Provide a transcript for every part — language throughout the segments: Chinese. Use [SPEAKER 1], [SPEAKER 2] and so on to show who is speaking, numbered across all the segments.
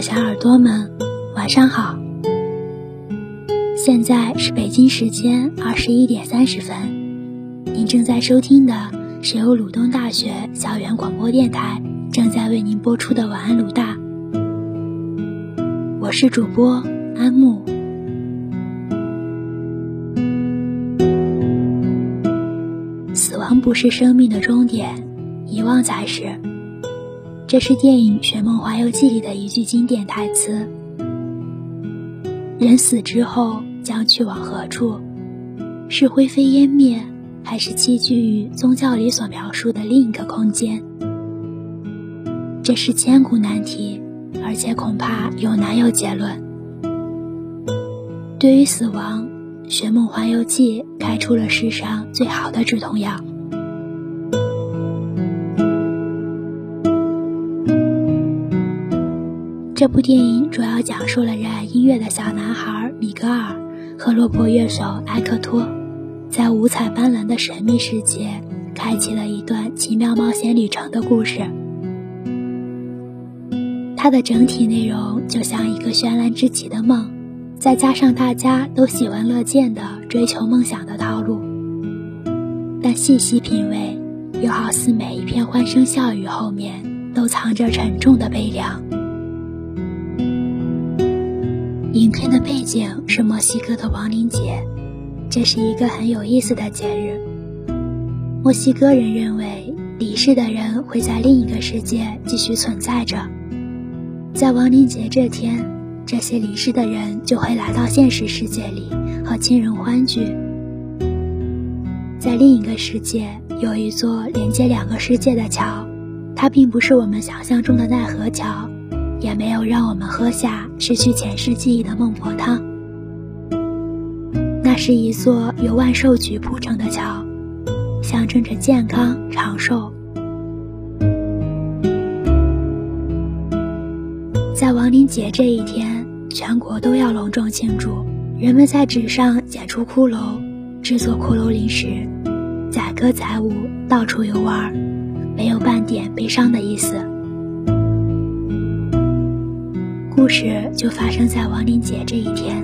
[SPEAKER 1] 小耳朵们，晚上好。现在是北京时间二十一点三十分，您正在收听的是由鲁东大学校园广播电台正在为您播出的晚安鲁大。我是主播安木。死亡不是生命的终点，遗忘才是。这是电影《寻梦环游记》里的一句经典台词：“人死之后将去往何处？是灰飞烟灭，还是栖居于宗教里所描述的另一个空间？”这是千古难题，而且恐怕有难有结论。对于死亡，《寻梦环游记》开出了世上最好的止痛药。这部电影主要讲述了热爱音乐的小男孩米格尔和落魄乐手埃克托，在五彩斑斓的神秘世界开启了一段奇妙冒险旅程的故事。它的整体内容就像一个绚烂至极的梦，再加上大家都喜闻乐见的追求梦想的套路，但细细品味，又好似每一片欢声笑语后面都藏着沉重的悲凉。影片的背景是墨西哥的亡灵节，这是一个很有意思的节日。墨西哥人认为离世的人会在另一个世界继续存在着，在亡灵节这天，这些离世的人就会来到现实世界里和亲人欢聚。在另一个世界有一座连接两个世界的桥，它并不是我们想象中的奈何桥。也没有让我们喝下失去前世记忆的孟婆汤。那是一座由万寿菊铺成的桥，象征着健康长寿。在亡灵节这一天，全国都要隆重庆祝。人们在纸上剪出骷髅，制作骷髅零食，载歌载舞，到处游玩，没有半点悲伤的意思。故事就发生在亡灵节这一天。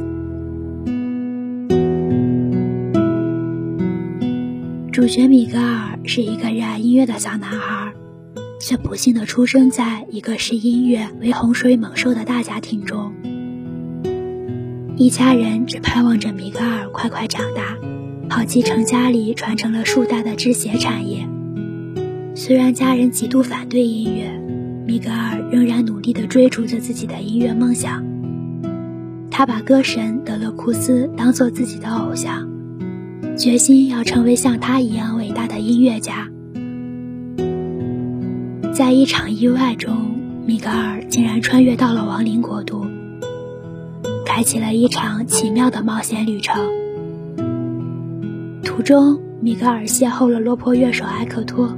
[SPEAKER 1] 主角米格尔是一个热爱音乐的小男孩，却不幸的出生在一个视音乐为洪水猛兽的大家庭中。一家人只盼望着米格尔快快长大，好继承家里传承了数代的制鞋产业。虽然家人极度反对音乐。米格尔仍然努力地追逐着自己的音乐梦想。他把歌神德勒库斯当做自己的偶像，决心要成为像他一样伟大的音乐家。在一场意外中，米格尔竟然穿越到了亡灵国度，开启了一场奇妙的冒险旅程。途中，米格尔邂逅了落魄乐手埃克托。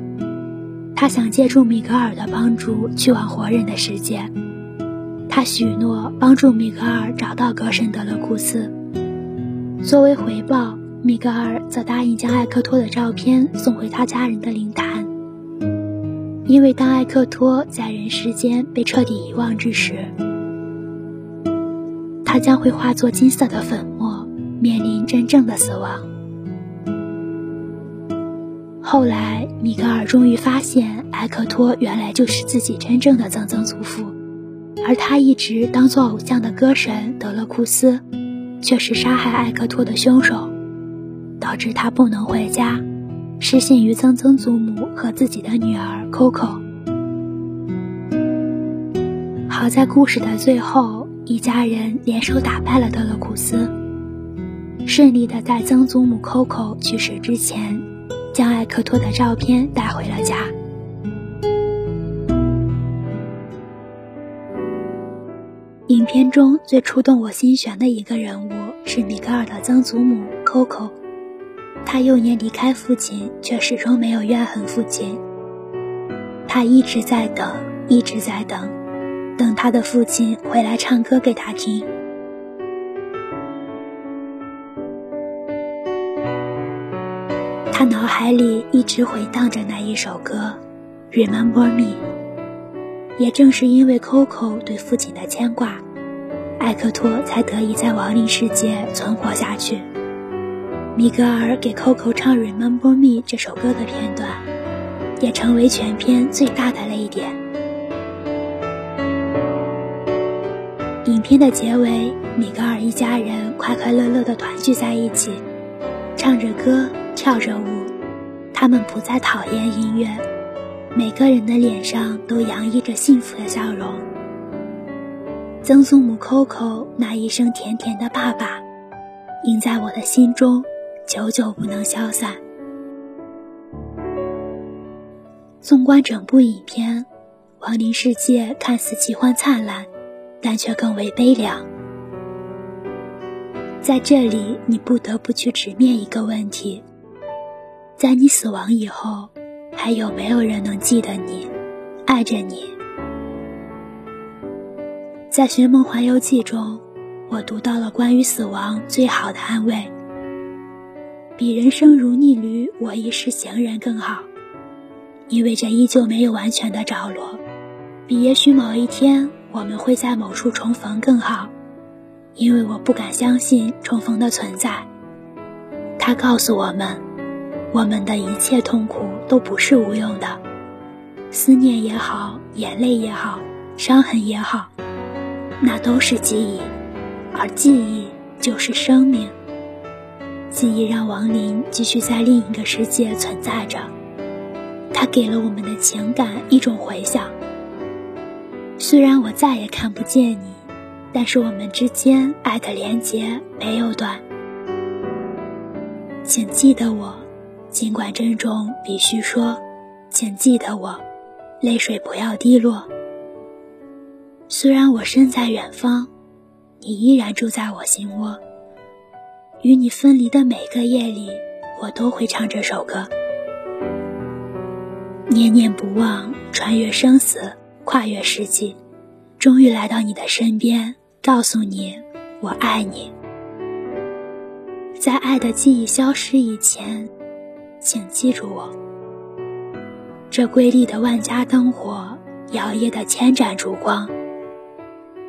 [SPEAKER 1] 他想借助米格尔的帮助去往活人的世界，他许诺帮助米格尔找到歌神德勒库斯。作为回报，米格尔则答应将艾克托的照片送回他家人的灵坛。因为当艾克托在人世间被彻底遗忘之时，他将会化作金色的粉末，面临真正的死亡。后来，米格尔终于发现，埃克托原来就是自己真正的曾曾祖父，而他一直当做偶像的歌神德勒库斯，却是杀害埃克托的凶手，导致他不能回家，失信于曾曾祖母和自己的女儿 Coco。好在故事的最后，一家人联手打败了德勒库斯，顺利的在曾祖母 Coco 去世之前。将艾克托的照片带回了家。影片中最触动我心弦的一个人物是米格尔的曾祖母 Coco，他幼年离开父亲，却始终没有怨恨父亲。他一直在等，一直在等，等他的父亲回来唱歌给他听。他脑海里一直回荡着那一首歌，《Remember Me》。也正是因为 Coco 对父亲的牵挂，艾克托才得以在亡灵世界存活下去。米格尔给 Coco 唱《Remember Me》这首歌的片段，也成为全片最大的泪点。影片的结尾，米格尔一家人快快乐乐地团聚在一起，唱着歌，跳着舞。他们不再讨厌音乐，每个人的脸上都洋溢着幸福的笑容。曾祖母 Coco 那一声甜甜的“爸爸”，印在我的心中。久久不能消散。纵观整部影片，亡灵世界看似奇幻灿烂，但却更为悲凉。在这里，你不得不去直面一个问题：在你死亡以后，还有没有人能记得你，爱着你？在《寻梦环游记》中，我读到了关于死亡最好的安慰。比人生如逆旅，我亦是行人更好，意味着依旧没有完全的着落；比也许某一天我们会在某处重逢更好，因为我不敢相信重逢的存在。他告诉我们，我们的一切痛苦都不是无用的，思念也好，眼泪也好，伤痕也好，那都是记忆，而记忆就是生命。记忆让亡灵继续在另一个世界存在着，它给了我们的情感一种回响。虽然我再也看不见你，但是我们之间爱的连结没有断。请记得我，尽管珍重必须说，请记得我，泪水不要滴落。虽然我身在远方，你依然住在我心窝。与你分离的每个夜里，我都会唱这首歌。念念不忘，穿越生死，跨越世纪，终于来到你的身边，告诉你我爱你。在爱的记忆消失以前，请记住我。这瑰丽的万家灯火，摇曳的千盏烛光，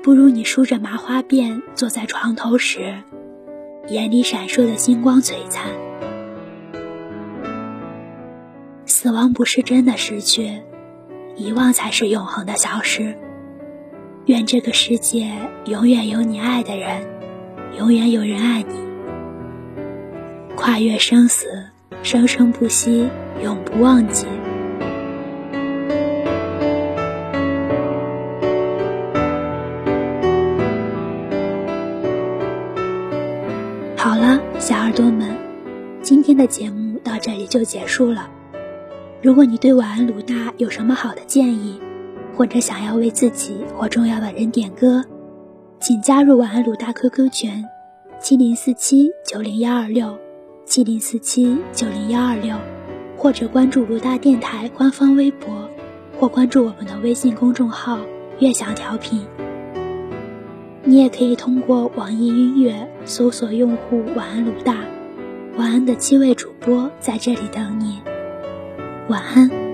[SPEAKER 1] 不如你梳着麻花辫坐在床头时。眼里闪烁的星光璀璨。死亡不是真的失去，遗忘才是永恒的消失。愿这个世界永远有你爱的人，永远有人爱你。跨越生死，生生不息，永不忘记。好了，小耳朵们，今天的节目到这里就结束了。如果你对晚安鲁大有什么好的建议，或者想要为自己或重要的人点歌，请加入晚安鲁大 QQ 群：七零四七九零幺二六七零四七九零幺二六，或者关注鲁大电台官方微博，或关注我们的微信公众号“悦享调频”。你也可以通过网易音乐搜索用户“晚安鲁大”，晚安的七位主播在这里等你，晚安。